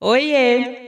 Oiê!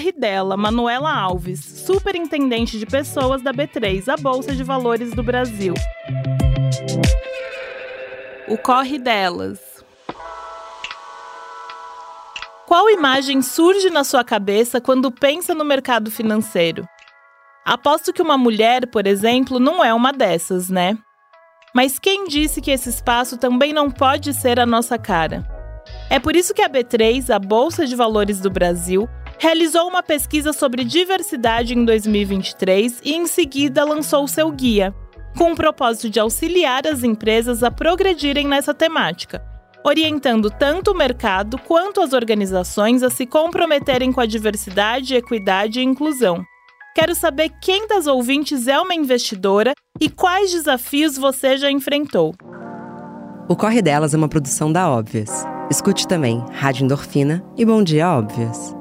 dela, Manuela Alves, superintendente de pessoas da B3, a Bolsa de Valores do Brasil. O corre delas. Qual imagem surge na sua cabeça quando pensa no mercado financeiro? Aposto que uma mulher, por exemplo, não é uma dessas, né? Mas quem disse que esse espaço também não pode ser a nossa cara? É por isso que a B3, a Bolsa de Valores do Brasil, realizou uma pesquisa sobre diversidade em 2023 e, em seguida, lançou seu guia, com o propósito de auxiliar as empresas a progredirem nessa temática, orientando tanto o mercado quanto as organizações a se comprometerem com a diversidade, equidade e inclusão. Quero saber quem das ouvintes é uma investidora e quais desafios você já enfrentou. O Corre Delas é uma produção da Óbvias. Escute também Rádio Endorfina e Bom Dia Óbvias.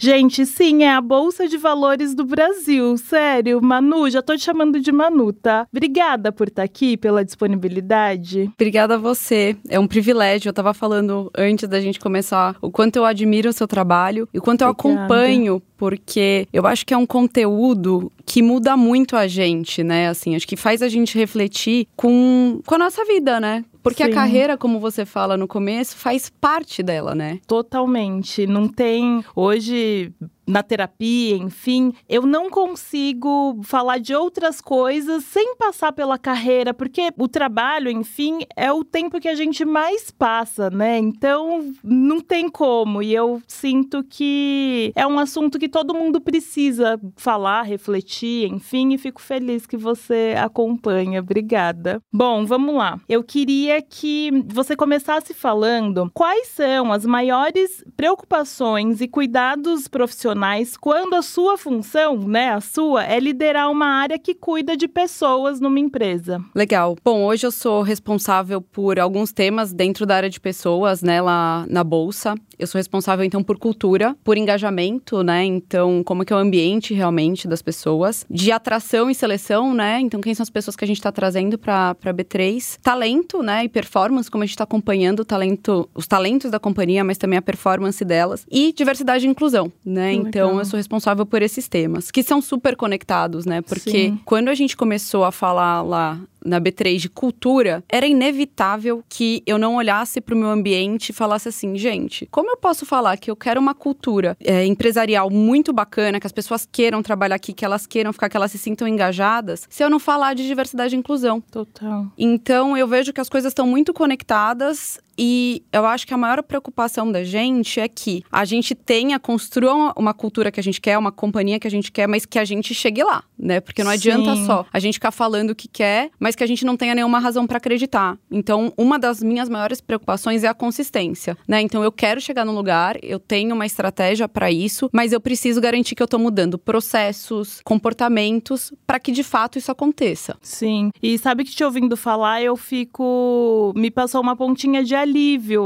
Gente, sim, é a Bolsa de Valores do Brasil. Sério, Manu, já tô te chamando de Manu, tá? Obrigada por estar tá aqui, pela disponibilidade. Obrigada a você. É um privilégio. Eu tava falando antes da gente começar o quanto eu admiro o seu trabalho e o quanto Obrigada. eu acompanho porque eu acho que é um conteúdo que muda muito a gente, né? Assim, acho que faz a gente refletir com, com a nossa vida, né? Porque Sim. a carreira, como você fala no começo, faz parte dela, né? Totalmente. Não tem. Hoje, na terapia, enfim, eu não consigo falar de outras coisas sem passar pela carreira, porque o trabalho, enfim, é o tempo que a gente mais passa, né? Então, não tem como. E eu sinto que é um assunto que todo mundo precisa falar, refletir, enfim, e fico feliz que você acompanha. Obrigada. Bom, vamos lá. Eu queria que você começasse falando quais são as maiores preocupações e cuidados profissionais profissionais quando a sua função, né, a sua, é liderar uma área que cuida de pessoas numa empresa. Legal. Bom, hoje eu sou responsável por alguns temas dentro da área de pessoas, né, lá na bolsa. Eu sou responsável então por cultura, por engajamento, né? Então, como é que é o ambiente realmente das pessoas, de atração e seleção, né? Então, quem são as pessoas que a gente está trazendo para para B3? Talento, né, e performance, como a gente está acompanhando talento, os talentos da companhia, mas também a performance delas e diversidade e inclusão, né? Então, eu sou responsável por esses temas, que são super conectados, né? Porque Sim. quando a gente começou a falar lá na B3 de cultura, era inevitável que eu não olhasse para o meu ambiente e falasse assim, gente, como eu posso falar que eu quero uma cultura é, empresarial muito bacana, que as pessoas queiram trabalhar aqui, que elas queiram ficar, que elas se sintam engajadas, se eu não falar de diversidade e inclusão? Total. Então eu vejo que as coisas estão muito conectadas e eu acho que a maior preocupação da gente é que a gente tenha, construa uma cultura que a gente quer, uma companhia que a gente quer, mas que a gente chegue lá, né? Porque não adianta Sim. só a gente ficar falando o que quer, mas que a gente não tenha nenhuma razão para acreditar. Então, uma das minhas maiores preocupações é a consistência, né? Então, eu quero chegar num lugar, eu tenho uma estratégia para isso, mas eu preciso garantir que eu tô mudando processos, comportamentos para que de fato isso aconteça. Sim. E sabe que te ouvindo falar, eu fico me passou uma pontinha de alívio,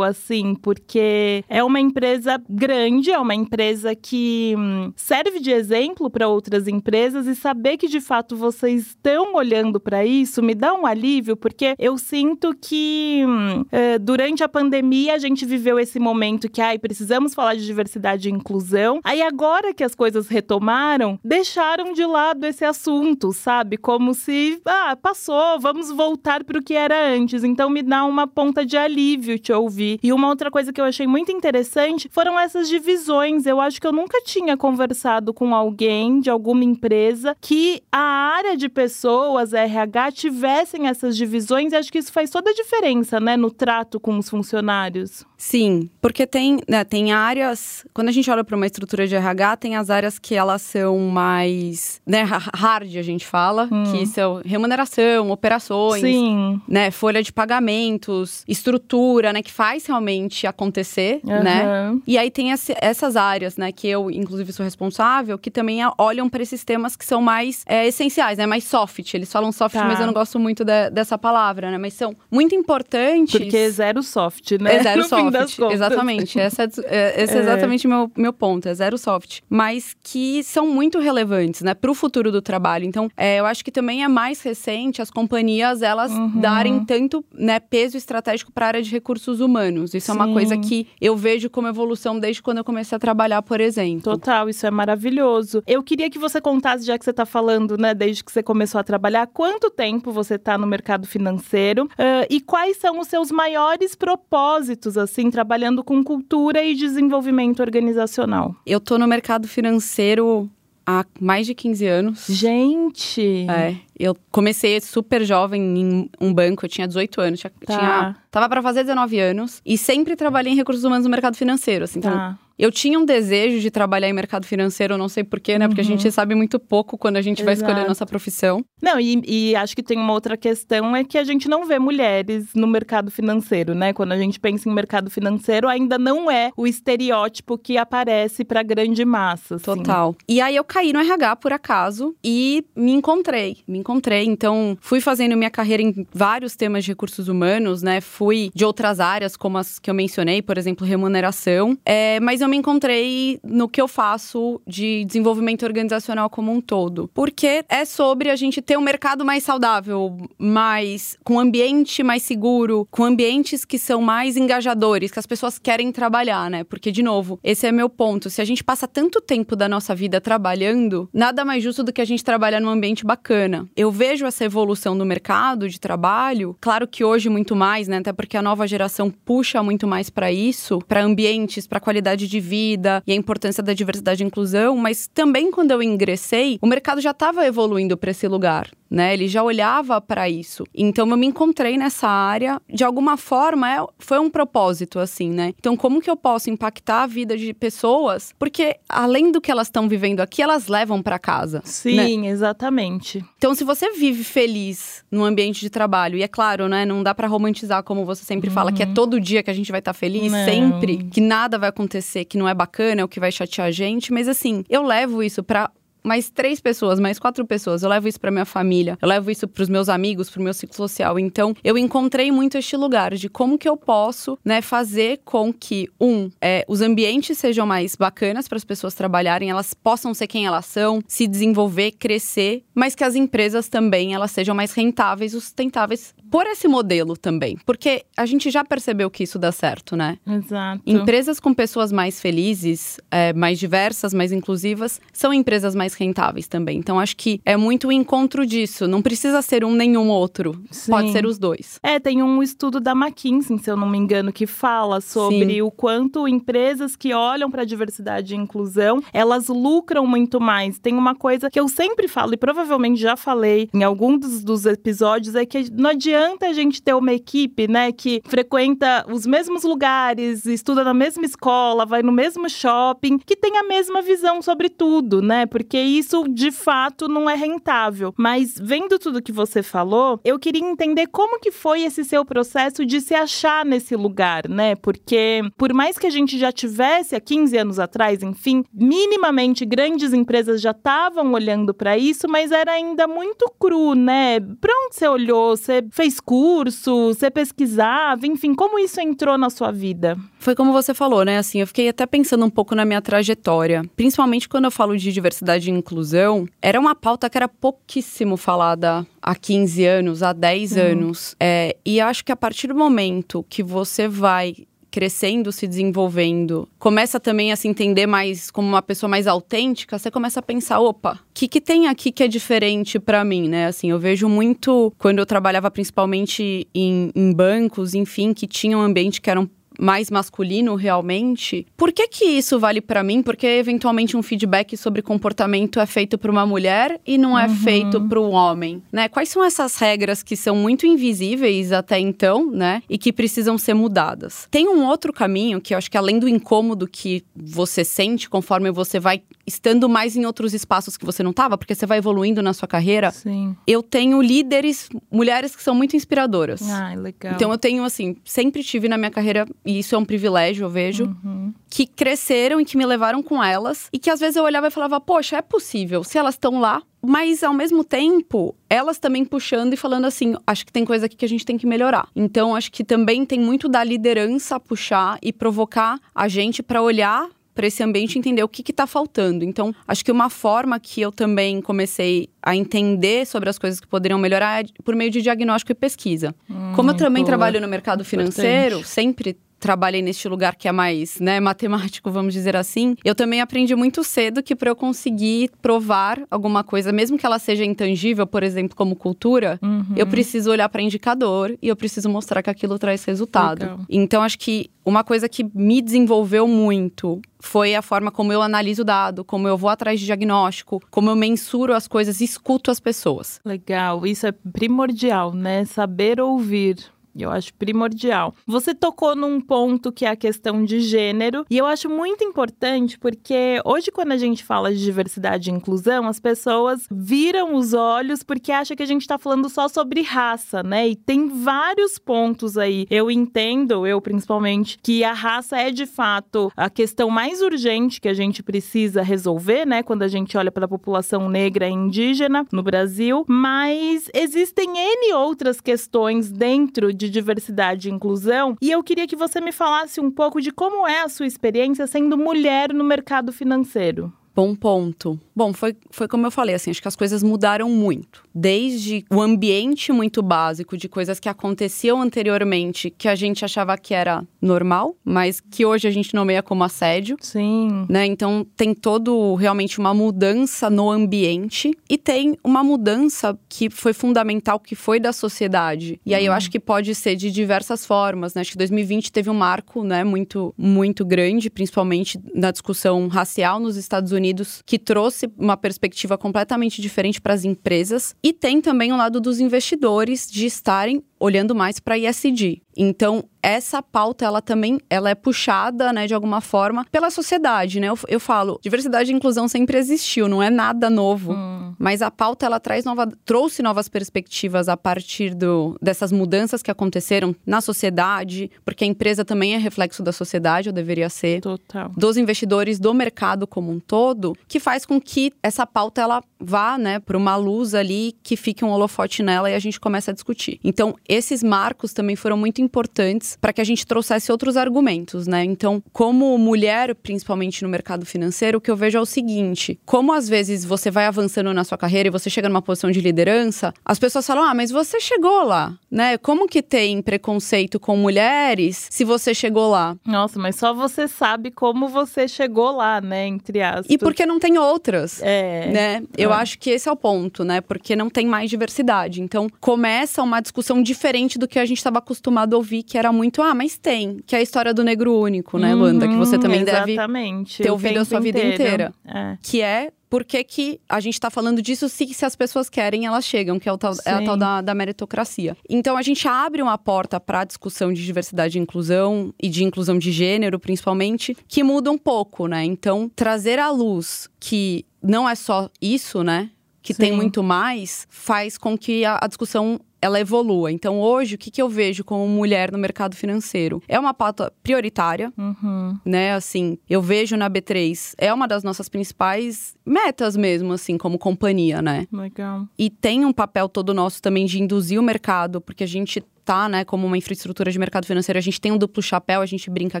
assim, porque é uma empresa grande, é uma empresa que hum, serve de exemplo para outras empresas e saber que de fato vocês estão olhando para isso me dá um alívio, porque eu sinto que hum, é, durante a pandemia a gente viveu esse momento que, ai, precisamos falar de diversidade e inclusão. Aí agora que as coisas retomaram, deixaram de lado esse assunto, sabe? Como se, ah, passou, vamos voltar para o que era antes. Então me dá uma ponta de alívio óbvio te ouvir. E uma outra coisa que eu achei muito interessante foram essas divisões. Eu acho que eu nunca tinha conversado com alguém de alguma empresa que a área de pessoas, RH, tivesse tivessem essas divisões, e acho que isso faz toda a diferença, né, no trato com os funcionários. Sim, porque tem, né, tem áreas. Quando a gente olha para uma estrutura de RH, tem as áreas que elas são mais né, hard, a gente fala, hum. que são remuneração, operações, Sim. né, folha de pagamentos, estrutura, né, que faz realmente acontecer, uhum. né? E aí tem esse, essas áreas, né, que eu inclusive sou responsável, que também olham para esses temas que são mais é, essenciais, né, mais soft. Eles falam soft, tá. mas eu não gosto muito de, dessa palavra, né? Mas são muito importantes. Porque é zero soft, né? É zero soft. Exatamente. Essa é, é, esse é, é exatamente o meu, meu ponto. É zero soft. Mas que são muito relevantes, né? Para o futuro do trabalho. Então, é, eu acho que também é mais recente as companhias, elas uhum. darem tanto né, peso estratégico para a área de recursos humanos. Isso Sim. é uma coisa que eu vejo como evolução desde quando eu comecei a trabalhar, por exemplo. Total, isso é maravilhoso. Eu queria que você contasse, já que você está falando, né, desde que você começou a trabalhar, quanto tempo você está no mercado financeiro uh, e quais são os seus maiores propósitos, assim, trabalhando com cultura e desenvolvimento organizacional? Eu tô no mercado financeiro há mais de 15 anos. Gente! É. Eu comecei super jovem em um banco, eu tinha 18 anos, tinha, tá. tinha tava para fazer 19 anos e sempre trabalhei em recursos humanos no mercado financeiro, assim, então tá. Eu tinha um desejo de trabalhar em mercado financeiro, não sei porquê, né? Porque uhum. a gente sabe muito pouco quando a gente Exato. vai escolher nossa profissão. Não, e, e, acho que tem uma outra questão, é que a gente não vê mulheres no mercado financeiro, né? Quando a gente pensa em mercado financeiro, ainda não é o estereótipo que aparece pra grande massa. Assim. Total. E aí eu caí no RH por acaso e me encontrei. Me encontrei. Então, fui fazendo minha carreira em vários temas de recursos humanos, né? Fui de outras áreas, como as que eu mencionei, por exemplo, remuneração. É, mas eu me encontrei no que eu faço de desenvolvimento organizacional como um todo. Porque é sobre a gente ter um mercado mais saudável, mais com ambiente mais seguro, com ambientes que são mais engajadores, que as pessoas querem trabalhar, né? Porque de novo, esse é meu ponto. Se a gente passa tanto tempo da nossa vida trabalhando, nada mais justo do que a gente trabalhar num ambiente bacana. Eu vejo essa evolução do mercado de trabalho, claro que hoje muito mais, né? Até porque a nova geração puxa muito mais para isso, para ambientes, para qualidade de vida e a importância da diversidade e inclusão, mas também quando eu ingressei, o mercado já estava evoluindo para esse lugar né? Ele já olhava para isso. Então eu me encontrei nessa área, de alguma forma, é, foi um propósito assim, né? Então como que eu posso impactar a vida de pessoas? Porque além do que elas estão vivendo aqui, elas levam para casa. Sim, né? exatamente. Então se você vive feliz no ambiente de trabalho, e é claro, né, não dá para romantizar como você sempre uhum. fala que é uhum. todo dia que a gente vai estar tá feliz, não. sempre, que nada vai acontecer que não é bacana, é o que vai chatear a gente, mas assim, eu levo isso para mais três pessoas, mais quatro pessoas. Eu levo isso para minha família, eu levo isso para os meus amigos, para o meu ciclo social. Então, eu encontrei muito este lugar de como que eu posso, né, fazer com que um, é, os ambientes sejam mais bacanas para as pessoas trabalharem, elas possam ser quem elas são, se desenvolver, crescer, mas que as empresas também elas sejam mais rentáveis, sustentáveis por esse modelo também, porque a gente já percebeu que isso dá certo, né? Exato. Empresas com pessoas mais felizes, é, mais diversas, mais inclusivas, são empresas mais rentáveis também. Então acho que é muito o encontro disso. Não precisa ser um nenhum outro. Sim. Pode ser os dois. É, tem um estudo da McKinsey, se eu não me engano, que fala sobre Sim. o quanto empresas que olham para diversidade e inclusão, elas lucram muito mais. Tem uma coisa que eu sempre falo e provavelmente já falei em algum dos, dos episódios é que não adianta a gente ter uma equipe, né, que frequenta os mesmos lugares, estuda na mesma escola, vai no mesmo shopping, que tem a mesma visão sobre tudo, né? Porque isso de fato não é rentável. Mas vendo tudo que você falou, eu queria entender como que foi esse seu processo de se achar nesse lugar, né? Porque por mais que a gente já tivesse há 15 anos atrás, enfim, minimamente grandes empresas já estavam olhando para isso, mas era ainda muito cru, né? Para onde você olhou? Você fez curso? Você pesquisava? Enfim, como isso entrou na sua vida? Foi como você falou, né? Assim, eu fiquei até pensando um pouco na minha trajetória, principalmente quando eu falo de diversidade inclusão, era uma pauta que era pouquíssimo falada há 15 anos, há 10 uhum. anos. É, e acho que a partir do momento que você vai crescendo, se desenvolvendo, começa também a se entender mais como uma pessoa mais autêntica, você começa a pensar, opa, o que, que tem aqui que é diferente para mim, né? Assim, eu vejo muito quando eu trabalhava principalmente em, em bancos, enfim, que tinham um ambiente que eram mais masculino realmente, por que que isso vale para mim? Porque eventualmente um feedback sobre comportamento é feito para uma mulher e não é uhum. feito para um homem, né? Quais são essas regras que são muito invisíveis até então, né? E que precisam ser mudadas. Tem um outro caminho que eu acho que além do incômodo que você sente conforme você vai estando mais em outros espaços que você não estava, porque você vai evoluindo na sua carreira. Sim. Eu tenho líderes, mulheres que são muito inspiradoras. Ah, legal. Então eu tenho assim, sempre tive na minha carreira e isso é um privilégio, eu vejo, uhum. que cresceram e que me levaram com elas e que às vezes eu olhava e falava, poxa, é possível. Se elas estão lá, mas ao mesmo tempo, elas também puxando e falando assim: acho que tem coisa aqui que a gente tem que melhorar. Então, acho que também tem muito da liderança puxar e provocar a gente para olhar para esse ambiente entender o que está faltando. Então, acho que uma forma que eu também comecei a entender sobre as coisas que poderiam melhorar é por meio de diagnóstico e pesquisa. Hum, Como eu também boa. trabalho no mercado financeiro, Importante. sempre trabalhei neste lugar que é mais, né, matemático, vamos dizer assim, eu também aprendi muito cedo que para eu conseguir provar alguma coisa, mesmo que ela seja intangível, por exemplo, como cultura, uhum. eu preciso olhar para indicador e eu preciso mostrar que aquilo traz resultado. Legal. Então acho que uma coisa que me desenvolveu muito foi a forma como eu analiso o dado, como eu vou atrás de diagnóstico, como eu mensuro as coisas e escuto as pessoas. Legal, isso é primordial, né? Saber ouvir. Eu acho primordial. Você tocou num ponto que é a questão de gênero, e eu acho muito importante porque hoje, quando a gente fala de diversidade e inclusão, as pessoas viram os olhos porque acham que a gente está falando só sobre raça, né? E tem vários pontos aí. Eu entendo, eu principalmente, que a raça é de fato a questão mais urgente que a gente precisa resolver, né? Quando a gente olha para a população negra e indígena no Brasil, mas existem N outras questões dentro de diversidade e inclusão. E eu queria que você me falasse um pouco de como é a sua experiência sendo mulher no mercado financeiro. Bom ponto. Bom, foi, foi como eu falei, assim, acho que as coisas mudaram muito. Desde o ambiente muito básico de coisas que aconteciam anteriormente, que a gente achava que era normal, mas que hoje a gente nomeia como assédio. Sim. Né? Então tem todo realmente uma mudança no ambiente e tem uma mudança que foi fundamental, que foi da sociedade. E aí eu uhum. acho que pode ser de diversas formas, né? Acho que 2020 teve um marco, né, muito, muito grande, principalmente na discussão racial nos Estados Unidos Unidos, que trouxe uma perspectiva completamente diferente para as empresas. E tem também o lado dos investidores de estarem olhando mais para ISD. Então, essa pauta, ela também ela é puxada, né, de alguma forma, pela sociedade, né? Eu, eu falo, diversidade e inclusão sempre existiu, não é nada novo. Hum. Mas a pauta, ela traz nova, trouxe novas perspectivas a partir do, dessas mudanças que aconteceram na sociedade, porque a empresa também é reflexo da sociedade, ou deveria ser. Total. Dos investidores, do mercado como um todo, que faz com que essa pauta, ela vá, né, para uma luz ali, que fique um holofote nela e a gente comece a discutir. Então, esses marcos também foram muito importantes para que a gente trouxesse outros argumentos, né? Então, como mulher, principalmente no mercado financeiro, o que eu vejo é o seguinte: como às vezes você vai avançando na sua carreira e você chega numa posição de liderança, as pessoas falam: "Ah, mas você chegou lá", né? Como que tem preconceito com mulheres se você chegou lá? Nossa, mas só você sabe como você chegou lá, né, entre aspas. E porque não tem outras. É. Né? Eu é. acho que esse é o ponto, né? Porque não tem mais diversidade. Então, começa uma discussão diferente do que a gente estava acostumado a ouvir, que era muito, ah, mas tem, que é a história do negro único, né, Luanda? que você também exatamente. deve ter ouvido a sua vida inteira. É. Que é por que, que a gente está falando disso se, se as pessoas querem, elas chegam, que é, o tal, é a tal da, da, meritocracia. Então a gente abre uma porta para a discussão de diversidade e inclusão, e de inclusão de gênero, principalmente, que muda um pouco, né? Então, trazer à luz que não é só isso, né? Que Sim. tem muito mais, faz com que a, a discussão ela evolua. Então, hoje, o que, que eu vejo como mulher no mercado financeiro? É uma pauta prioritária, uhum. né? Assim, eu vejo na B3, é uma das nossas principais metas mesmo, assim, como companhia, né? Legal. E tem um papel todo nosso também de induzir o mercado, porque a gente tá, né, como uma infraestrutura de mercado financeiro, a gente tem um duplo chapéu, a gente brinca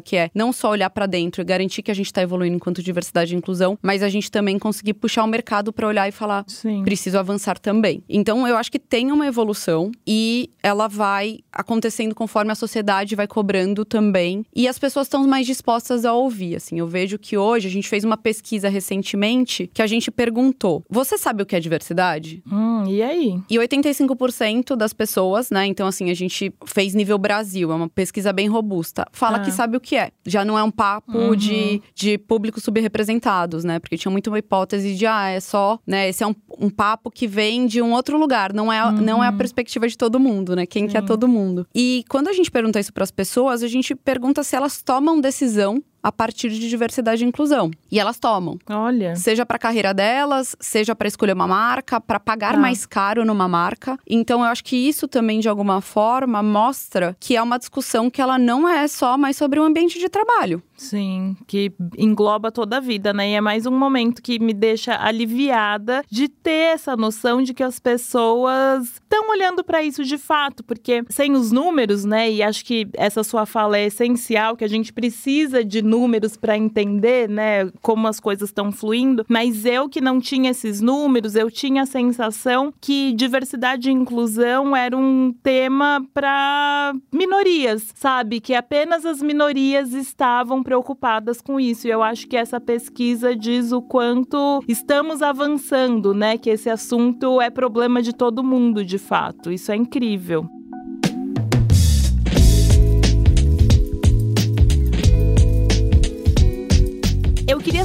que é não só olhar para dentro e garantir que a gente está evoluindo enquanto diversidade e inclusão, mas a gente também conseguir puxar o mercado para olhar e falar, Sim. preciso avançar também. Então, eu acho que tem uma evolução, e ela vai acontecendo conforme a sociedade vai cobrando também. E as pessoas estão mais dispostas a ouvir, assim. Eu vejo que hoje a gente fez uma pesquisa recentemente que a gente perguntou: "Você sabe o que é diversidade?" Hum, e aí? E 85% das pessoas, né? Então assim, a gente fez nível Brasil, é uma pesquisa bem robusta. Fala Ah. que sabe o que é. Já não é um papo Uhum. de, de públicos subrepresentados, né? Porque tinha muito uma hipótese de, ah, é só, né? Esse é um, um papo que vem de um outro lugar, não é, não é a perspectiva de todo mundo, né? Quem que é Sim. todo mundo. E quando a gente pergunta isso para as pessoas, a gente pergunta se elas tomam decisão a partir de diversidade e inclusão. E elas tomam. Olha. Seja para a carreira delas, seja para escolher uma marca, para pagar Tá. mais caro numa marca. Então eu acho que isso também de alguma forma mostra que é uma discussão que ela não é só mais sobre o ambiente de trabalho. Sim, que engloba toda a vida, né? E é mais um momento que me deixa aliviada de ter essa noção de que as pessoas estão olhando para isso de fato, porque sem os números, né? E acho que essa sua fala é essencial, que a gente precisa de números para entender, né, como as coisas estão fluindo. Mas eu que não tinha esses números, eu tinha a sensação que diversidade e inclusão era um tema para minorias, sabe? Que apenas as minorias estavam preocupadas com isso. E eu acho que essa pesquisa diz o quanto estamos avançando, né? Que esse assunto é problema de todo mundo, de fato. Isso é incrível.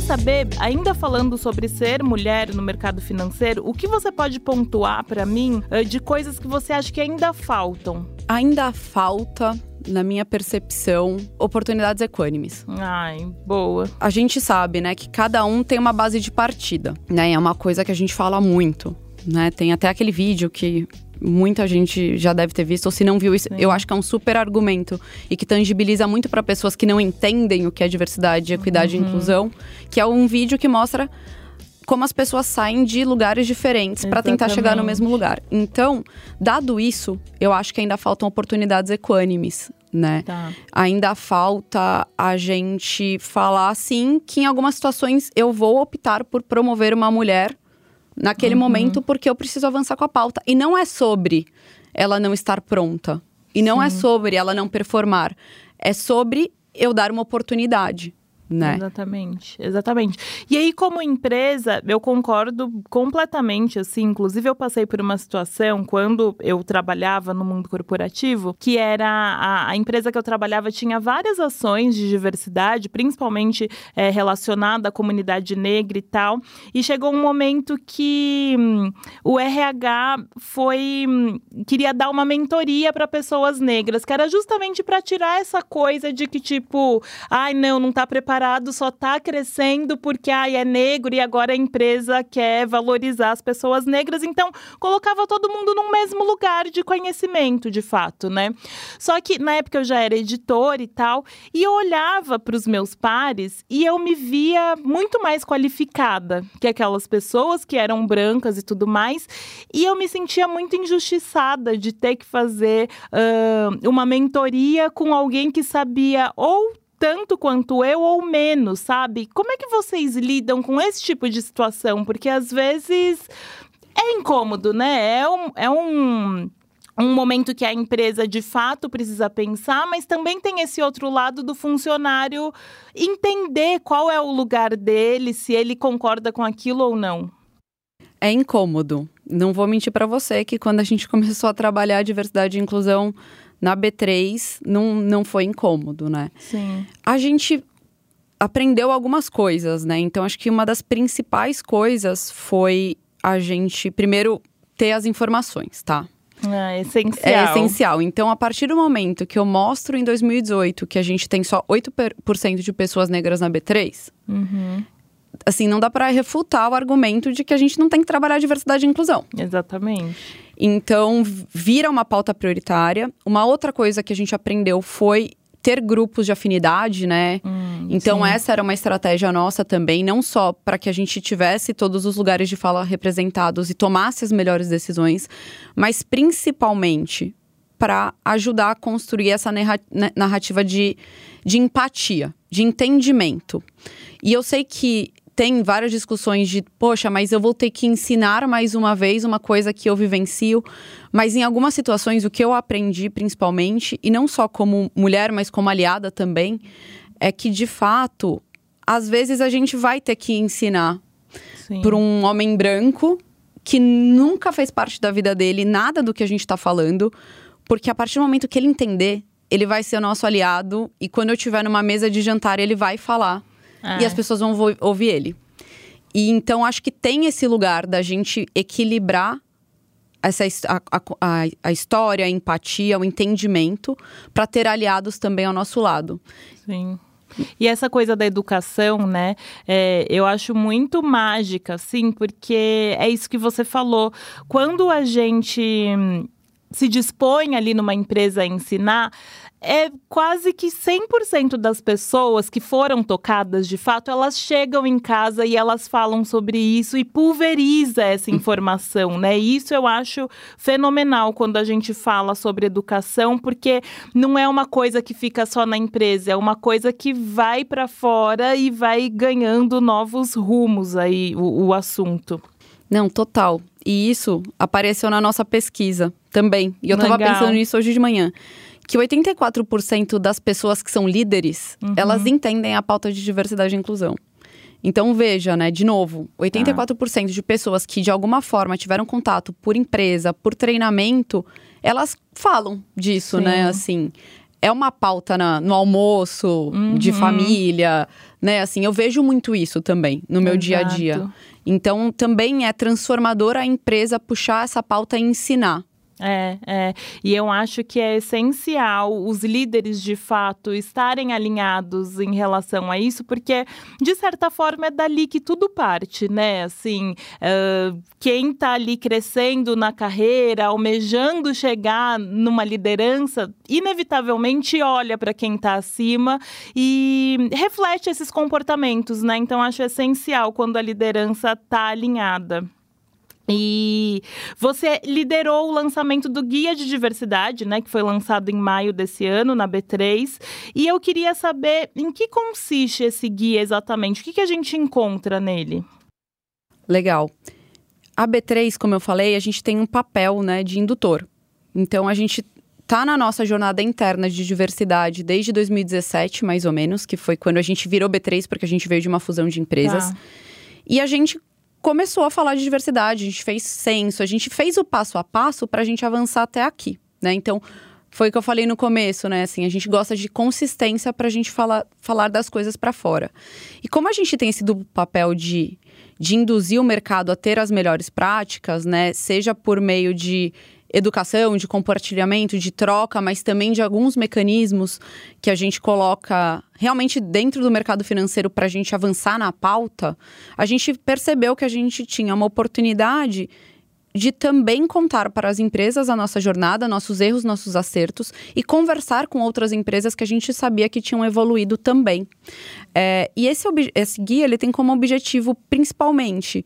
Saber, ainda falando sobre ser mulher no mercado financeiro, o que você pode pontuar para mim eh, de coisas que você acha que ainda faltam? Ainda falta, na minha percepção, oportunidades equânimes. Ai, boa. A gente sabe, né, que cada um tem uma base de partida, né? É uma coisa que a gente fala muito, né? Tem até aquele vídeo que muita gente já deve ter visto, ou se não viu isso, Sim. eu acho que é um super argumento e que tangibiliza muito para pessoas que não entendem o que é diversidade, equidade e inclusão, que é um vídeo que mostra como as pessoas saem de lugares diferentes para tentar chegar no mesmo lugar. Então, dado isso, eu acho que ainda faltam oportunidades equânimes, né? Tá. ainda falta a gente falar assim que em algumas situações eu vou optar por promover uma mulher naquele Uhum. momento porque eu preciso avançar com a pauta. E não é sobre ela não estar pronta. E não é sobre ela não performar. É sobre eu dar uma oportunidade, né? Exatamente, exatamente. E aí, como empresa, eu concordo completamente, assim, inclusive eu passei por uma situação quando eu trabalhava no mundo corporativo, que era a, a empresa que eu trabalhava tinha várias ações de diversidade, principalmente é, relacionada à comunidade negra e tal, e chegou um momento que hum, o RH foi hum, queria dar uma mentoria para pessoas negras, que era justamente para tirar essa coisa de que tipo, ai não, não tá preparado, só tá crescendo porque ai é negro e agora a empresa quer valorizar as pessoas negras, então colocava todo mundo num mesmo lugar de conhecimento, de fato, né? Só que na época eu já era editora e tal, e eu olhava para os meus pares e eu me via muito mais qualificada que aquelas pessoas que eram brancas e tudo mais, e eu me sentia muito injustiçada de ter que fazer ah, uma mentoria com alguém que sabia ou tanto quanto eu ou menos, sabe? Como é que vocês lidam com esse tipo de situação? Porque às vezes é incômodo, né? É um, é um, um momento que a empresa de fato precisa pensar, mas também tem esse outro lado do funcionário entender qual é o lugar dele, se ele concorda com aquilo ou não. É incômodo. Não vou mentir para você que quando a gente começou a trabalhar diversidade e inclusão na B3, não, não foi incômodo, né? Sim. a gente aprendeu algumas coisas, né? Então acho que uma das principais coisas foi a gente primeiro ter as informações, tá? É essencial. É essencial. Então, a partir do momento que eu mostro em 2018 que a gente tem só 8% de pessoas negras na B3, Uhum, assim, não dá para refutar o argumento de que a gente não tem que trabalhar diversidade e inclusão. exatamente. Então, vira uma pauta prioritária. Uma outra coisa que a gente aprendeu foi ter grupos de afinidade, né? Hum, Então, sim. essa era uma estratégia nossa também, não só para que a gente tivesse todos os lugares de fala representados e tomasse as melhores decisões, mas principalmente para ajudar a construir essa narra- na- narrativa de, de empatia, de entendimento. E eu sei que tem várias discussões de, poxa, mas eu vou ter que ensinar mais uma vez uma coisa que eu vivencio. Mas em algumas situações, o que eu aprendi principalmente, e não só como mulher, mas como aliada também, é que de fato, às vezes a gente vai ter que ensinar para um homem branco que nunca fez parte da vida dele nada do que a gente está falando, porque a partir do momento que ele entender, ele vai ser o nosso aliado e quando eu estiver numa mesa de jantar, ele vai falar e as pessoas vão ouvir ele. E então acho que tem esse lugar da gente equilibrar essa a, a, a história, a empatia, o entendimento para ter aliados também ao nosso lado. Sim. E essa coisa da educação, né? É, eu acho muito mágica, sim, porque é isso que você falou. Quando a gente se dispõe ali numa empresa a ensinar, é quase que 100% das pessoas que foram tocadas de fato, elas chegam em casa e elas falam sobre isso e pulveriza essa informação, né? Isso eu acho fenomenal quando a gente fala sobre educação, porque não é uma coisa que fica só na empresa, é uma coisa que vai para fora e vai ganhando novos rumos aí o, o assunto. Não, total. E isso apareceu na nossa pesquisa também. E eu estava pensando nisso hoje de manhã que 84% das pessoas que são líderes, uhum. elas entendem a pauta de diversidade e inclusão. Então veja, né, de novo, 84% ah. de pessoas que de alguma forma tiveram contato por empresa, por treinamento, elas falam disso, né, Sim. né, assim. É uma pauta na, no almoço, uhum. de família, né? Assim, eu vejo muito isso também no meu Exato. dia a dia. Então, também é transformador a empresa puxar essa pauta e ensinar. É, é. E eu acho que é essencial os líderes de fato estarem alinhados em relação a isso, porque de certa forma é dali que tudo parte, né? Assim, uh, quem está ali crescendo na carreira, almejando chegar numa liderança, inevitavelmente olha para quem está acima e reflete esses comportamentos, né? Então acho essencial quando a liderança está alinhada. E você liderou o lançamento do Guia de Diversidade, né, que foi lançado em maio desse ano na B3. E eu queria saber em que consiste esse guia exatamente, o que, que a gente encontra nele? Legal. A B3, como eu falei, a gente tem um papel né, de indutor. Então a gente tá na nossa jornada interna de diversidade desde 2017, mais ou menos, que foi quando a gente virou B3, porque a gente veio de uma fusão de empresas. Tá. E a gente começou a falar de diversidade, a gente fez censo, a gente fez o passo a passo para a gente avançar até aqui, né? Então, foi o que eu falei no começo, né? Assim, a gente gosta de consistência para a gente falar, falar das coisas para fora. E como a gente tem esse duplo papel de, de induzir o mercado a ter as melhores práticas, né? Seja por meio de educação, de compartilhamento, de troca, mas também de alguns mecanismos que a gente coloca realmente dentro do mercado financeiro para a gente avançar na pauta, a gente percebeu que a gente tinha uma oportunidade de também contar para as empresas a nossa jornada, nossos erros, nossos acertos e conversar com outras empresas que a gente sabia que tinham evoluído também. É, e esse, esse guia ele tem como objetivo principalmente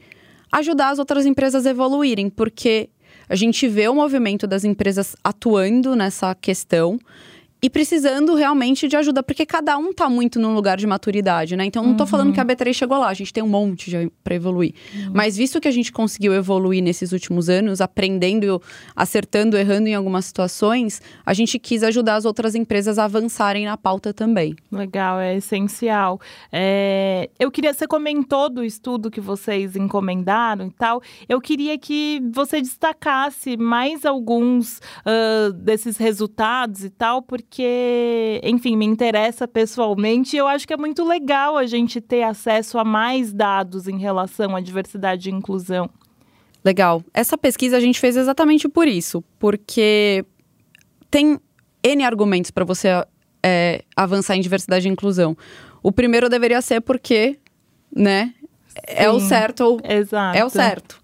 ajudar as outras empresas a evoluírem, porque a gente vê o movimento das empresas atuando nessa questão e precisando realmente de ajuda, porque cada um tá muito num lugar de maturidade, né? Então, não tô uhum. falando que a B3 chegou lá, a gente tem um monte para evoluir. Uhum. Mas visto que a gente conseguiu evoluir nesses últimos anos, aprendendo, acertando, errando em algumas situações, a gente quis ajudar as outras empresas a avançarem na pauta também. Legal, é essencial. É... Eu queria, você comentou do estudo que vocês encomendaram e tal, eu queria que você destacasse mais alguns uh, desses resultados e tal, porque porque, enfim, me interessa pessoalmente e eu acho que é muito legal a gente ter acesso a mais dados em relação à diversidade e inclusão. Legal. Essa pesquisa a gente fez exatamente por isso, porque tem N argumentos para você é, avançar em diversidade e inclusão. O primeiro deveria ser porque, né, Sim, é o certo. Exato. É o certo.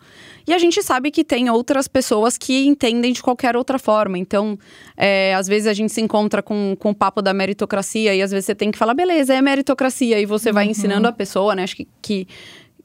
E a gente sabe que tem outras pessoas que entendem de qualquer outra forma. Então, é, às vezes a gente se encontra com, com o papo da meritocracia e às vezes você tem que falar, beleza, é meritocracia. E você vai uhum. ensinando a pessoa, né? Acho que, que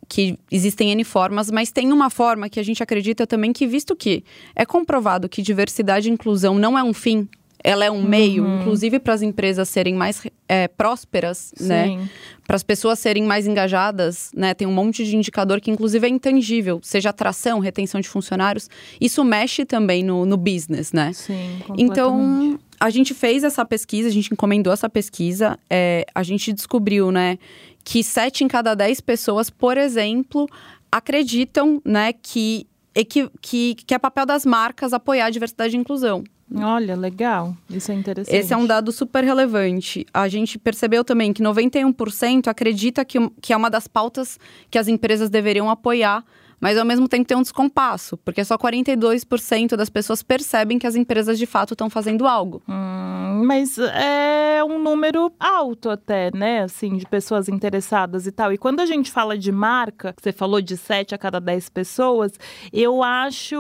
que existem N formas, mas tem uma forma que a gente acredita também que, visto que é comprovado que diversidade e inclusão não é um fim, ela é um meio, uhum. inclusive para as empresas serem mais é, prósperas, né? Sim. né? Para as pessoas serem mais engajadas, né? Tem um monte de indicador que, inclusive, é intangível, seja atração, retenção de funcionários. Isso mexe também no, no business, né? Sim, Então, a gente fez essa pesquisa, a gente encomendou essa pesquisa, é, a gente descobriu, né? Que sete em cada dez pessoas, por exemplo, acreditam, né, que que, que, que é papel das marcas apoiar a diversidade e inclusão. Olha, legal. Isso é interessante. Esse é um dado super relevante. A gente percebeu também que 91% acredita que, que é uma das pautas que as empresas deveriam apoiar mas ao mesmo tempo tem um descompasso, porque só 42% das pessoas percebem que as empresas de fato estão fazendo algo. Hum, mas é um número alto até, né? Assim, de pessoas interessadas e tal. E quando a gente fala de marca, você falou de 7 a cada 10 pessoas, eu acho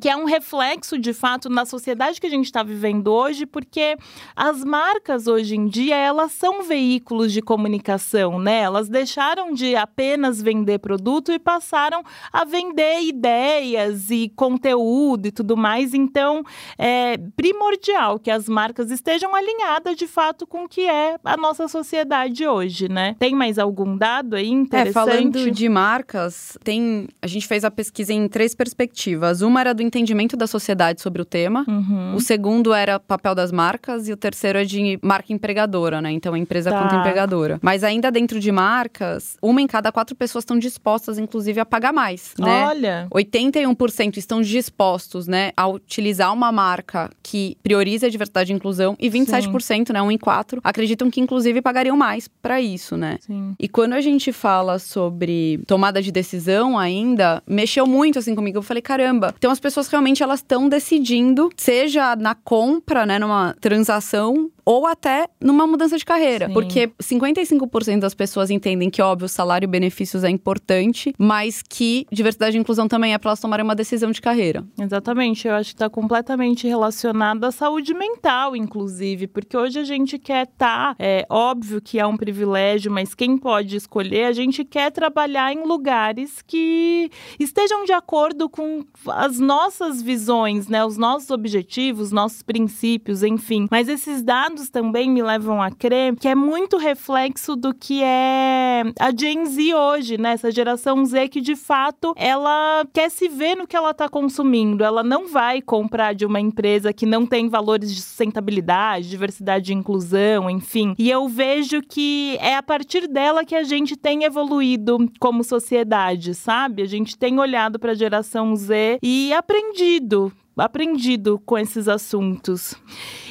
que é um reflexo de fato na sociedade que a gente está vivendo hoje, porque as marcas hoje em dia, elas são veículos de comunicação, né? Elas deixaram de apenas vender produto e passar começaram a vender ideias e conteúdo e tudo mais. Então, é primordial que as marcas estejam alinhadas de fato com o que é a nossa sociedade hoje, né? Tem mais algum dado aí interessante? É, falando de marcas, tem. A gente fez a pesquisa em três perspectivas. Uma era do entendimento da sociedade sobre o tema, uhum. o segundo era papel das marcas, e o terceiro é de marca empregadora, né? Então, a empresa tá. quanto empregadora. Mas ainda dentro de marcas, uma em cada quatro pessoas estão dispostas, inclusive, a pagar mais, né? Olha! 81% estão dispostos, né, a utilizar uma marca que prioriza a diversidade e inclusão e 27%, Sim. né, um em quatro, acreditam que inclusive pagariam mais para isso, né? Sim. E quando a gente fala sobre tomada de decisão ainda, mexeu muito assim comigo. Eu falei, caramba, então as pessoas realmente elas estão decidindo, seja na compra, né, numa transação ou até numa mudança de carreira. Sim. Porque 55% das pessoas entendem que, óbvio, salário e benefícios é importante, mas que diversidade e inclusão também é para elas tomarem uma decisão de carreira. Exatamente. Eu acho que está completamente relacionado à saúde mental, inclusive, porque hoje a gente quer estar, tá, é óbvio que é um privilégio, mas quem pode escolher, a gente quer trabalhar em lugares que estejam de acordo com as nossas visões, né, os nossos objetivos, nossos princípios, enfim. Mas esses dados dados também me levam a crer que é muito reflexo do que é a Gen Z hoje, né? Essa geração Z que de fato ela quer se ver no que ela está consumindo. Ela não vai comprar de uma empresa que não tem valores de sustentabilidade, diversidade e inclusão, enfim. E eu vejo que é a partir dela que a gente tem evoluído como sociedade, sabe? A gente tem olhado para a geração Z e aprendido aprendido com esses assuntos.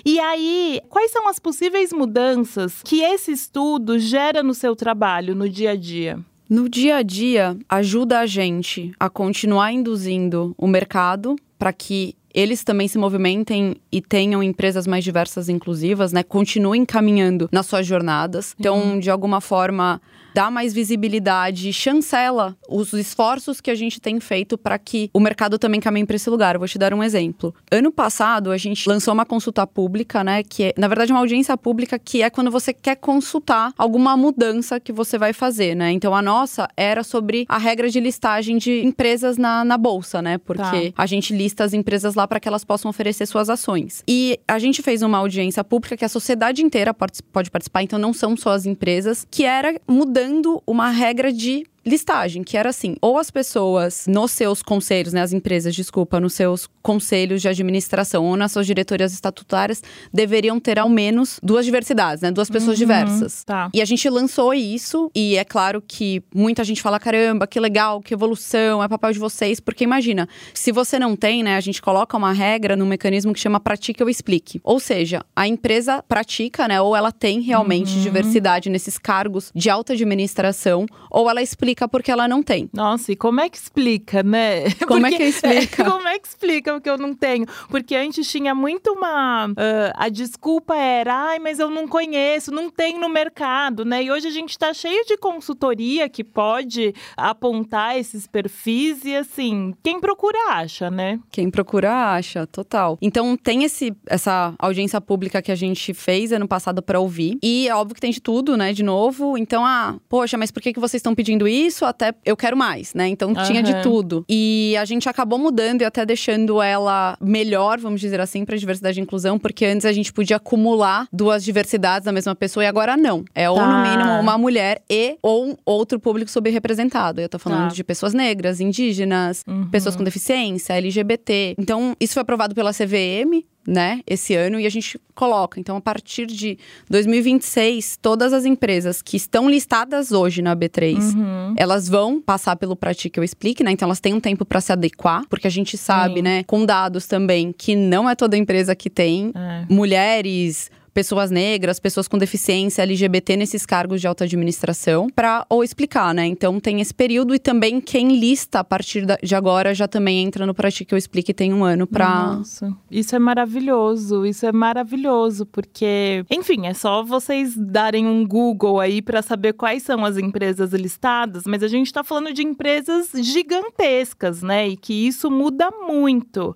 E aí, quais são as possíveis mudanças que esse estudo gera no seu trabalho, no dia a dia? No dia a dia, ajuda a gente a continuar induzindo o mercado para que eles também se movimentem e tenham empresas mais diversas e inclusivas, né? Continuem caminhando nas suas jornadas. Então, uhum. de alguma forma, dá mais visibilidade, chancela os esforços que a gente tem feito para que o mercado também caminhe para esse lugar. Eu vou te dar um exemplo. Ano passado, a gente lançou uma consulta pública, né? Que é, na verdade, uma audiência pública que é quando você quer consultar alguma mudança que você vai fazer, né? Então, a nossa era sobre a regra de listagem de empresas na, na bolsa, né? Porque tá. a gente lista as empresas lá para que elas possam oferecer suas ações. E a gente fez uma audiência pública que a sociedade inteira pode, participar, então não são só as empresas, que era mudando criando uma regra de listagem, que era assim: ou as pessoas nos seus conselhos, né, as empresas, desculpa, nos seus conselhos de administração ou nas suas diretorias estatutárias deveriam ter ao menos duas diversidades, né, duas pessoas uhum, diversas. Tá. E a gente lançou isso e é claro que muita gente fala caramba, que legal, que evolução, é papel de vocês, porque imagina, se você não tem, né, a gente coloca uma regra no mecanismo que chama pratique ou explique. Ou seja, a empresa pratica, né, ou ela tem realmente uhum. diversidade nesses cargos de alta administração, ou ela explica explica porque ela não tem. Nossa, e como é que explica, né? Como porque, é que explica? Como é que explica o que eu não tenho? Porque antes tinha muito uma. Uh, a desculpa era, ai, mas eu não conheço, não tem no mercado, né? E hoje a gente está cheio de consultoria que pode apontar esses perfis e assim, quem procura acha, né? Quem procura acha, total. Então tem esse, essa audiência pública que a gente fez ano passado para ouvir. E é óbvio que tem de tudo, né? De novo. Então, ah, poxa, mas por que, que vocês estão pedindo isso? Isso até eu quero mais, né? Então uhum. tinha de tudo. E a gente acabou mudando e até deixando ela melhor, vamos dizer assim, para diversidade e inclusão, porque antes a gente podia acumular duas diversidades da mesma pessoa e agora não. É tá. ou no tá. mínimo uma mulher e ou um outro público subrepresentado. Eu tô falando tá. de pessoas negras, indígenas, uhum. pessoas com deficiência, LGBT. Então, isso foi aprovado pela CVM, né, esse ano, e a gente coloca. Então, a partir de 2026, todas as empresas que estão listadas hoje na B3, uhum. elas vão passar pelo Pratique Eu Explique, né? Então, elas têm um tempo para se adequar, porque a gente sabe, Sim. né, com dados também, que não é toda empresa que tem é. mulheres pessoas negras, pessoas com deficiência, LGBT nesses cargos de alta administração, para ou explicar, né? Então tem esse período e também quem lista a partir de agora já também entra no Pratique Eu Explique tem um ano para. Nossa, isso é maravilhoso, isso é maravilhoso, porque, enfim, é só vocês darem um Google aí para saber quais são as empresas listadas, mas a gente está falando de empresas gigantescas, né? E que isso muda muito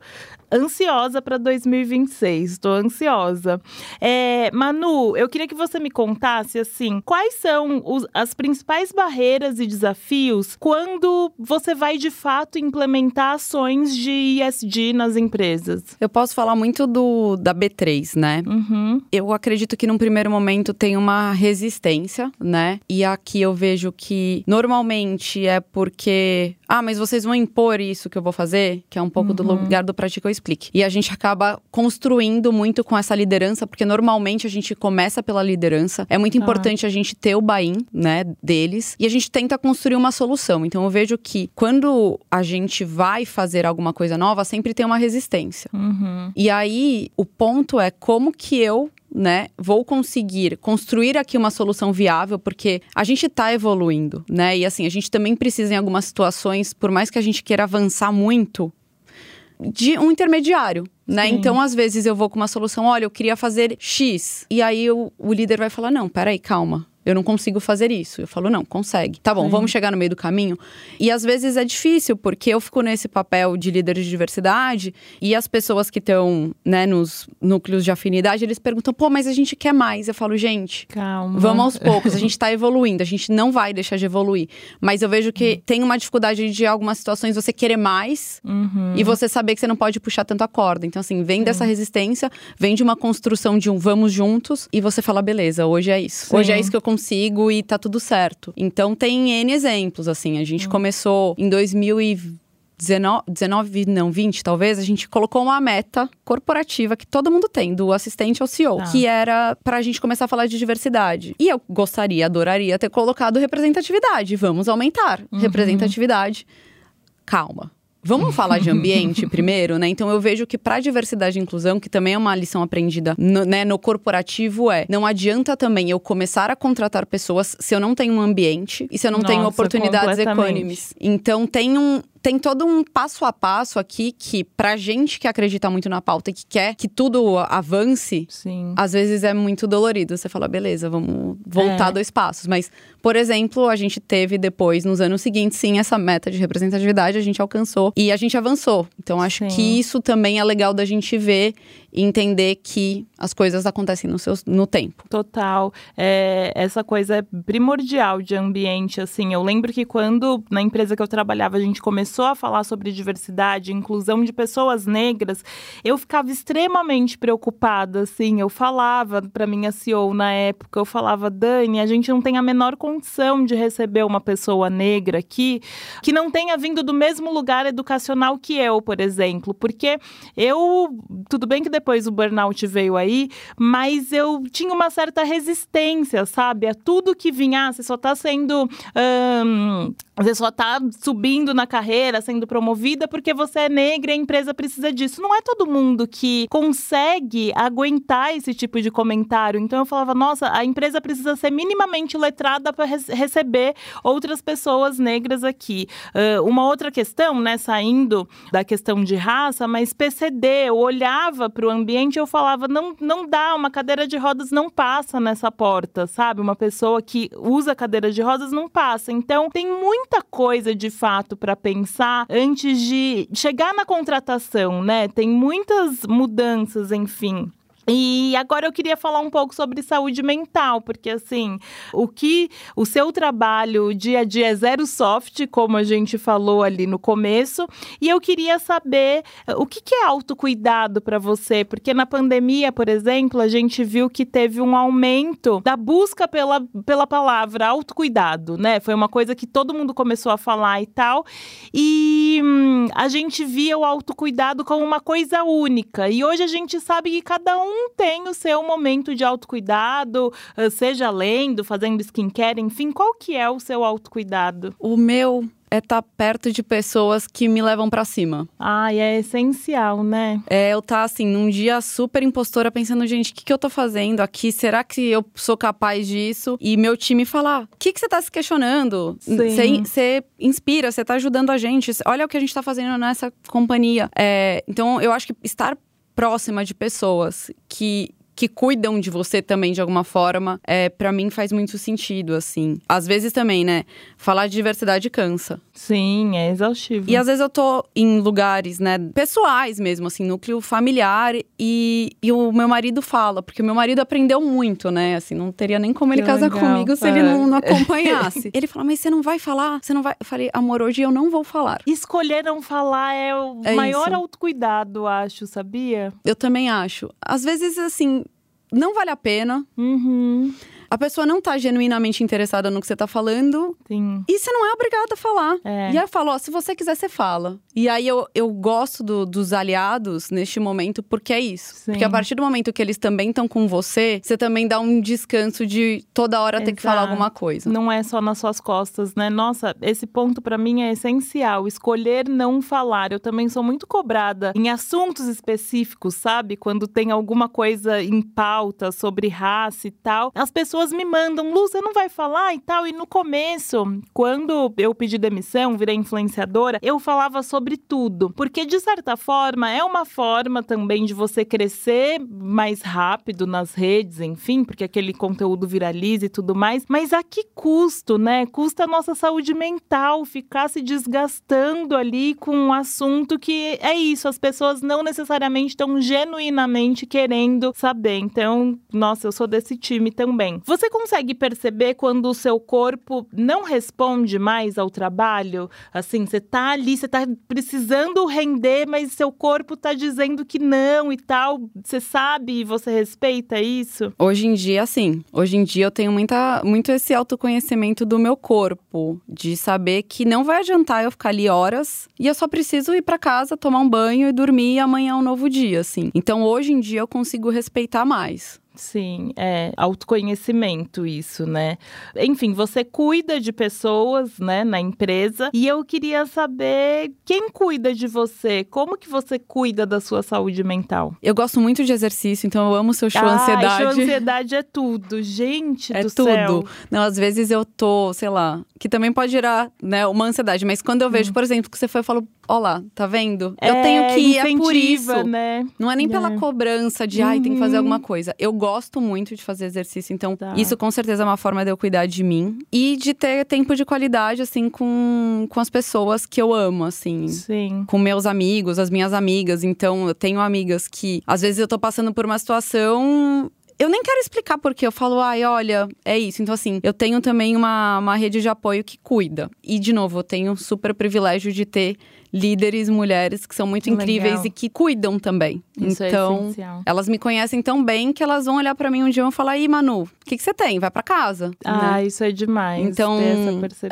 ansiosa para 2026. Estou ansiosa. É, Manu, eu queria que você me contasse assim, quais são os, as principais barreiras e desafios quando você vai de fato implementar ações de ESG nas empresas? Eu posso falar muito do da B3, né? Uhum. Eu acredito que num primeiro momento tem uma resistência, né? E aqui eu vejo que normalmente é porque, ah, mas vocês vão impor isso que eu vou fazer, que é um pouco uhum. do lugar do prático explique. E a gente acaba construindo muito com essa liderança, porque normalmente a gente começa pela liderança. É muito ah. importante a gente ter o buy-in, né, deles, e a gente tenta construir uma solução. Então eu vejo que quando a gente vai fazer alguma coisa nova, sempre tem uma resistência. Uhum. E aí o ponto é como que eu né, vou conseguir construir aqui uma solução viável, porque a gente está evoluindo, né? E assim, a gente também precisa, em algumas situações, por mais que a gente queira avançar muito, de um intermediário. Né? Então, às vezes, eu vou com uma solução, olha, eu queria fazer X. E aí o, o líder vai falar: não, peraí, calma. Eu não consigo fazer isso. Eu falo, não, consegue. Tá bom, Sim. vamos chegar no meio do caminho. E às vezes é difícil, porque eu fico nesse papel de líder de diversidade e as pessoas que estão, né, nos núcleos de afinidade, eles perguntam, pô, mas a gente quer mais. Eu falo, gente, calma. Vamos aos poucos, a gente tá evoluindo, a gente não vai deixar de evoluir. Mas eu vejo que uhum. tem uma dificuldade de algumas situações você querer mais uhum. e você saber que você não pode puxar tanto a corda. Então, assim, vem Sim. dessa resistência, vem de uma construção de um vamos juntos e você fala, beleza, hoje é isso. Sim. Hoje é isso que eu consigo e tá tudo certo. Então tem N exemplos, assim. A gente hum. começou em 2019, 19, não, 20 talvez, a gente colocou uma meta corporativa que todo mundo tem, do assistente ao CEO, tá. que era pra gente começar a falar de diversidade. E eu gostaria, adoraria ter colocado representatividade. Vamos aumentar uhum. representatividade. Calma. Vamos falar de ambiente primeiro, né? Então eu vejo que para diversidade e inclusão, que também é uma lição aprendida no, né, no corporativo, é não adianta também eu começar a contratar pessoas se eu não tenho um ambiente e se eu não Nossa, tenho oportunidades econômicas. Então tem um, tem todo um passo a passo aqui que, pra gente que acredita muito na pauta e que quer que tudo avance, Sim. às vezes é muito dolorido. Você fala, beleza, vamos voltar é. dois passos. Mas, por exemplo, a gente teve depois, nos anos seguintes, sim, essa meta de representatividade, a gente alcançou e a gente avançou. Então, acho sim. que isso também é legal da gente ver e entender que as coisas acontecem no, seu, no tempo. Total. É, essa coisa é primordial de ambiente, assim. Eu lembro que quando, na empresa que eu trabalhava, a gente começou a falar sobre diversidade, inclusão de pessoas negras, eu ficava extremamente preocupada, assim. Eu falava para minha CEO na época, eu falava, Dani, a gente não tem a menor condição de receber uma pessoa negra aqui que não tenha vindo do mesmo lugar educacional que eu, por exemplo. Porque eu, tudo bem que depois o burnout veio aí, mas eu tinha uma certa resistência, sabe? A tudo que vinha, ah, você só tá sendo. Um, você só tá subindo na carreira, sendo promovida porque você é negra e a empresa precisa disso. Não é todo mundo que consegue aguentar esse tipo de comentário. Então eu falava, nossa, a empresa precisa ser minimamente letrada para receber outras pessoas negras aqui. Uh, uma outra questão, né, saindo da questão de raça, mas PCD, eu olhava para o ambiente e eu falava, não, não dá, uma cadeira de rodas não passa nessa porta, sabe? Uma pessoa que usa cadeira de rodas não passa. Então tem muita coisa de fato para pensar antes de chegar na contratação, né? Tem muitas mudanças, enfim. E agora eu queria falar um pouco sobre saúde mental, porque assim, o que o seu trabalho dia a dia é zero soft, como a gente falou ali no começo, e eu queria saber eh, o que, que é autocuidado para você, porque na pandemia, por exemplo, a gente viu que teve um aumento da busca pela, pela palavra autocuidado, né? Foi uma coisa que todo mundo começou a falar e tal, e hum, a gente via o autocuidado como uma coisa única, e hoje a gente sabe que cada um um tem o seu momento de autocuidado, ah, seja lendo, fazendo skincare, enfim, qual que é o seu autocuidado? O meu é estar tá perto de pessoas que me levam para cima. Ai, é essencial, né? É, eu tá assim, num dia super impostora, pensando, gente, o que, que eu tô fazendo aqui? Será que eu sou capaz disso? E meu time falar: o que, que você tá se questionando? Você inspira, você tá ajudando a gente. Olha o que a gente tá fazendo nessa companhia. É, então, eu acho que estar próxima de pessoas que que cuidam de você também de alguma forma, é, para mim faz muito sentido, assim. Às vezes também, né? Falar de diversidade cansa. Sim, é exaustivo. E às vezes eu tô em lugares, né, pessoais mesmo, assim, núcleo familiar, e, e o meu marido fala, porque o meu marido aprendeu muito, né? Assim, não teria nem como ele que casar legal, comigo se é. ele não, não acompanhasse. ele fala, mas você não vai falar? Você não vai. Eu falei, amor, hoje eu não vou falar. Escolher não falar é o é maior isso. autocuidado, acho, sabia? Eu também acho. Às vezes, assim, não vale a pena. Uhum a pessoa não tá genuinamente interessada no que você tá falando. Sim. E você não é obrigado a falar. É. E aí eu falo, ó, se você quiser, você fala. E aí eu, eu gosto do, dos aliados neste momento, porque é isso. Sim. Porque a partir do momento que eles também estão com você, você também dá um descanso de toda hora Exato. ter que falar alguma coisa. Não é só nas suas costas, né? Nossa, esse ponto para mim é essencial. Escolher não falar. Eu também sou muito cobrada em assuntos específicos, sabe? Quando tem alguma coisa em pauta sobre raça e tal. As pessoas pessoas me mandam, Lu, você não vai falar e tal. E no começo, quando eu pedi demissão, virei influenciadora, eu falava sobre tudo. Porque, de certa forma, é uma forma também de você crescer mais rápido nas redes, enfim, porque aquele conteúdo viraliza e tudo mais. Mas a que custo, né? Custa a nossa saúde mental ficar se desgastando ali com um assunto que é isso, as pessoas não necessariamente estão genuinamente querendo saber. Então, nossa, eu sou desse time também. Você consegue perceber quando o seu corpo não responde mais ao trabalho? Assim, você tá ali, você tá precisando render, mas seu corpo tá dizendo que não e tal. Você sabe e você respeita isso? Hoje em dia, sim. Hoje em dia eu tenho muita, muito esse autoconhecimento do meu corpo, de saber que não vai adiantar eu ficar ali horas e eu só preciso ir para casa, tomar um banho e dormir e amanhã é um novo dia, assim. Então hoje em dia eu consigo respeitar mais. Sim, é autoconhecimento isso, né? Enfim, você cuida de pessoas, né, na empresa, e eu queria saber quem cuida de você, como que você cuida da sua saúde mental? Eu gosto muito de exercício, então eu amo seu show ah, ansiedade. Show ansiedade é tudo, gente é do tudo. céu. Não, às vezes eu tô, sei lá, que também pode gerar, né, uma ansiedade, mas quando eu vejo, hum. por exemplo, que você foi e falou, ó lá, tá vendo? É, eu tenho que ir é por isso, né? Não é nem é. pela cobrança de, ai, tem que fazer uhum. alguma coisa. Eu gosto muito de fazer exercício, então tá. isso com certeza é uma forma de eu cuidar de mim e de ter tempo de qualidade, assim, com, com as pessoas que eu amo, assim. Sim. Com meus amigos, as minhas amigas. Então, eu tenho amigas que, às vezes, eu tô passando por uma situação eu nem quero explicar porque eu falo, ai, olha, é isso. Então, assim, eu tenho também uma, uma rede de apoio que cuida. E, de novo, eu tenho um super privilégio de ter líderes mulheres que são muito Legal. incríveis e que cuidam também. Isso é então, é elas me conhecem tão bem que elas vão olhar para mim um dia e vão falar: "Ih, Manu, o que, que você tem? Vai para casa". Ah, né? isso é demais. Então,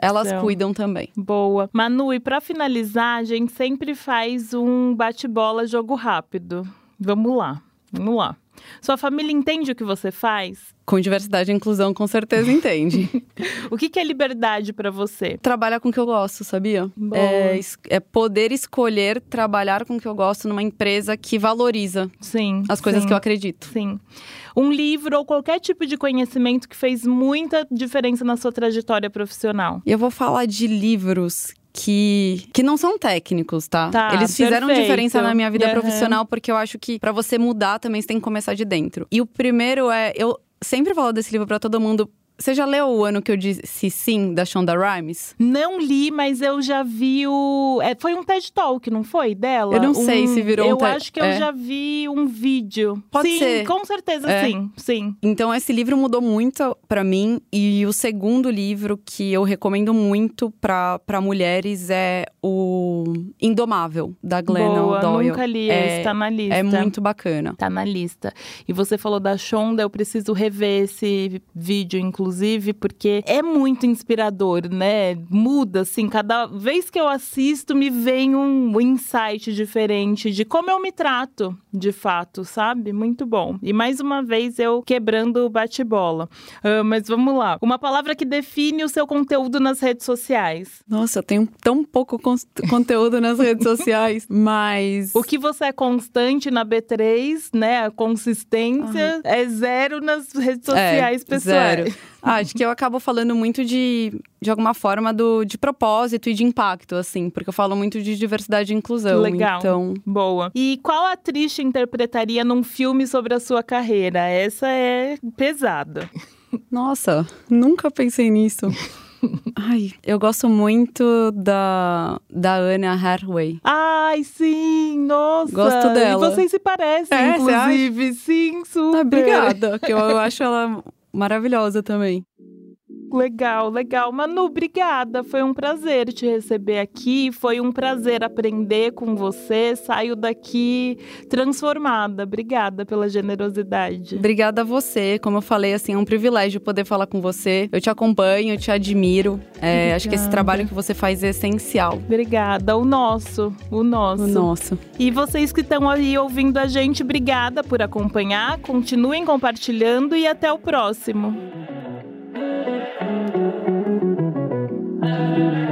elas cuidam também. Boa. Manu, e para finalizar, a gente sempre faz um bate-bola jogo rápido. Vamos lá. Vamos lá. Sua família entende o que você faz? Com diversidade e inclusão, com certeza entende. o que, que é liberdade para você? Trabalhar com o que eu gosto, sabia? É, é, poder escolher trabalhar com o que eu gosto numa empresa que valoriza sim, as coisas sim, que eu acredito. Sim. Um livro ou qualquer tipo de conhecimento que fez muita diferença na sua trajetória profissional. Eu vou falar de livros que, que não são técnicos, tá? tá Eles fizeram perfeito. diferença na minha vida uhum. profissional, porque eu acho que para você mudar também você tem que começar de dentro. E o primeiro é. Eu sempre falo desse livro para todo mundo Você já leu o ano que eu disse sim, da Shonda Rhimes? Não li, mas eu já vi o. É, foi um TED Talk, não foi? Dela? Eu não sei se virou eu um TED- acho que eu é. já vi um vídeo. Pode sim, ser. com certeza É. sim. Sim. Então, esse livro mudou muito pra mim. E o segundo livro que eu recomendo muito pra pra mulheres é o Indomável, da Glennon Boa, Doyle. nunca li é, esse, tá na lista. É muito bacana. Tá na lista. E você falou da Shonda, eu preciso rever esse vídeo, inclusive, porque é muito inspirador, né? Muda, assim, cada vez que eu assisto, me vem um insight diferente de como eu me trato, de fato, sabe? Muito bom. E mais uma vez eu quebrando o bate-bola. Ah, mas vamos lá. Uma palavra que define o seu conteúdo nas redes sociais. Nossa, eu tenho tão pouco cons- conteúdo nas redes sociais, mas. O que você é constante na B3, né? A consistência é zero nas redes sociais é, pessoais. Zero. Ah, acho que eu acabo falando muito de, de alguma forma, do, de propósito e de impacto, assim, porque eu falo muito de diversidade e inclusão. Legal. Então, Boa. E qual atriz te interpretaria num filme sobre a sua carreira? Essa é pesada. nossa, nunca pensei nisso. Ai, eu gosto muito da, da Anna Hathaway. Ai, sim, nossa. Gosto dela. E vocês se parecem, É, inclusive. Sim, super. Ah, obrigada, que eu, eu acho ela maravilhosa também. Legal, legal. Manu, obrigada. Foi um prazer te receber aqui. Foi um prazer aprender com você. Saio daqui transformada. Obrigada pela generosidade. Obrigada a você. Como eu falei, assim, é um privilégio poder falar com você. Eu te acompanho, eu te admiro. É, acho que esse trabalho que você faz é essencial. Obrigada. O nosso, o nosso. O nosso. E vocês que estão aí ouvindo a gente, obrigada por acompanhar. Continuem compartilhando e até o próximo. Thank you.